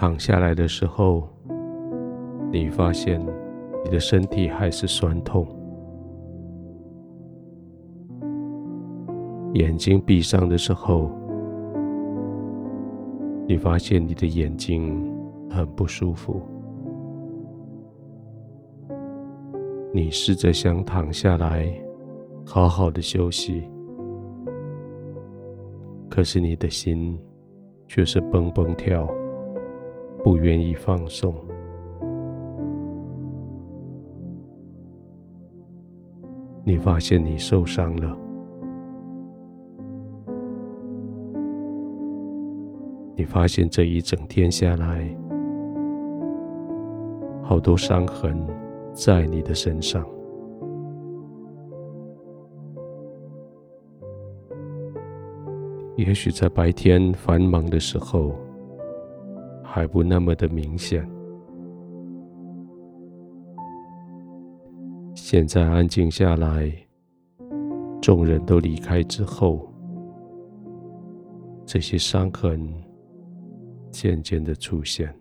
躺下来的时候，你发现你的身体还是酸痛。眼睛闭上的时候，你发现你的眼睛很不舒服。你试着想躺下来，好好的休息，可是你的心却是蹦蹦跳，不愿意放松。你发现你受伤了，你发现这一整天下来，好多伤痕在你的身上。也许在白天繁忙的时候，还不那么的明显。现在安静下来，众人都离开之后，这些伤痕渐渐的出现。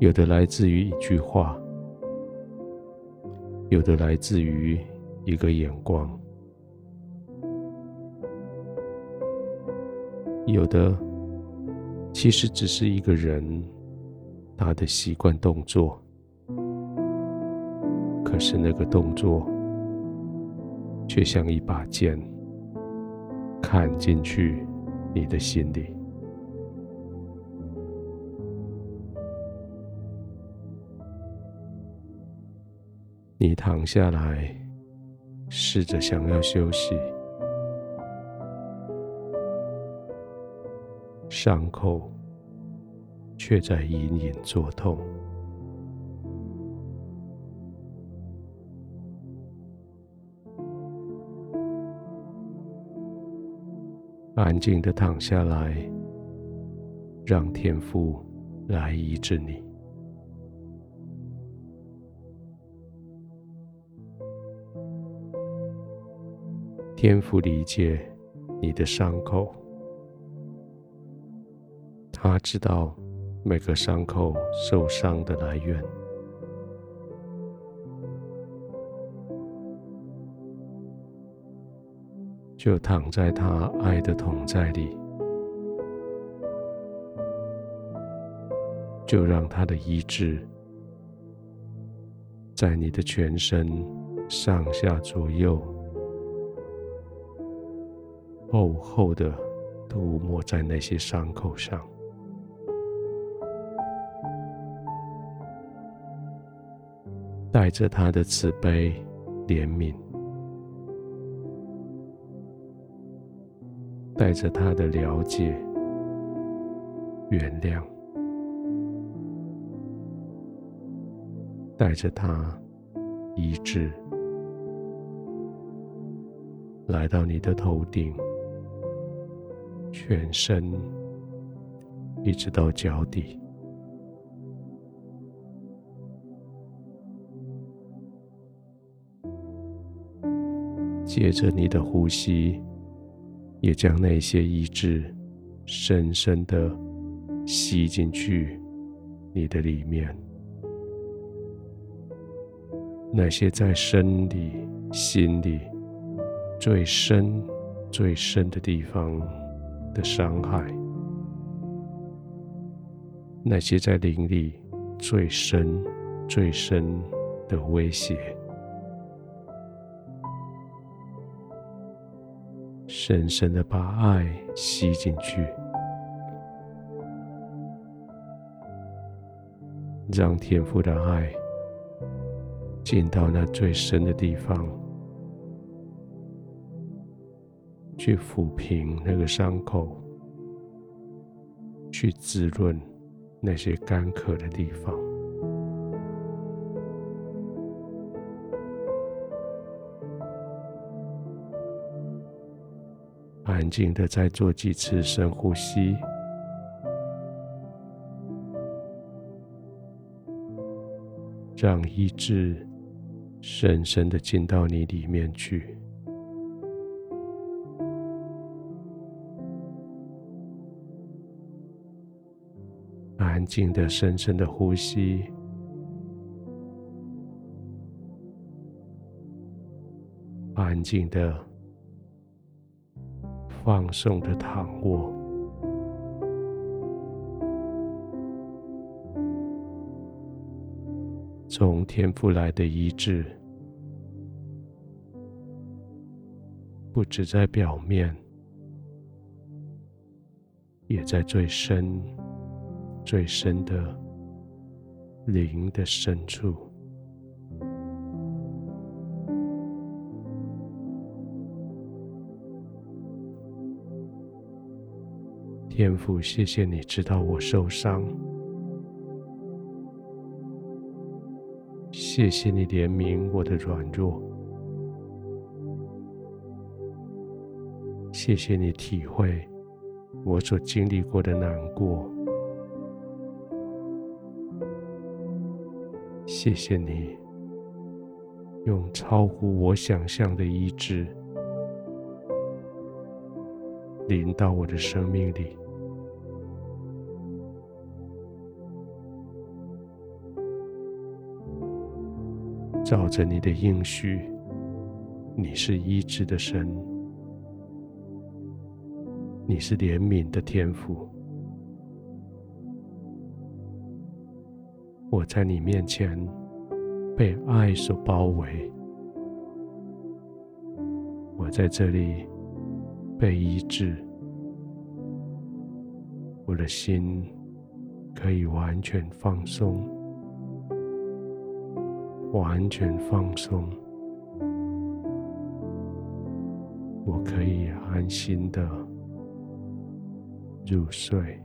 有的来自于一句话，有的来自于一个眼光，有的。其实只是一个人，他的习惯动作。可是那个动作，却像一把剑，砍进去你的心里。你躺下来，试着想要休息。伤口却在隐隐作痛。安静的躺下来，让天父来医治你。天父理解你的伤口。他知道每个伤口受伤的来源，就躺在他爱的同在里，就让他的医治在你的全身上下左右厚厚的涂抹在那些伤口上。带着他的慈悲、怜悯，带着他的了解、原谅，带着他医治，来到你的头顶、全身，一直到脚底。借着你的呼吸，也将那些意志深深的吸进去你的里面。那些在身里、心里最深、最深的地方的伤害，那些在灵里最深、最深的威胁。深深的把爱吸进去，让天父的爱进到那最深的地方，去抚平那个伤口，去滋润那些干渴的地方。安静的再做几次深呼吸。让意志深深的进到你里面去。安静的深深的呼吸。安静的放松的躺卧，从天赋来的医治，不只在表面，也在最深。最深的灵的深处，天父，谢谢你知道我受伤，谢谢你怜悯我的软弱，谢谢你体会我所经历过的难过。谢谢你，用超乎我想象的医治临到我的生命里，照着你的应许，你是医治的神，你是怜悯的天父。我在你面前被爱所包围，我在这里被医治，我的心可以完全放松，完全放松，我可以安心的入睡。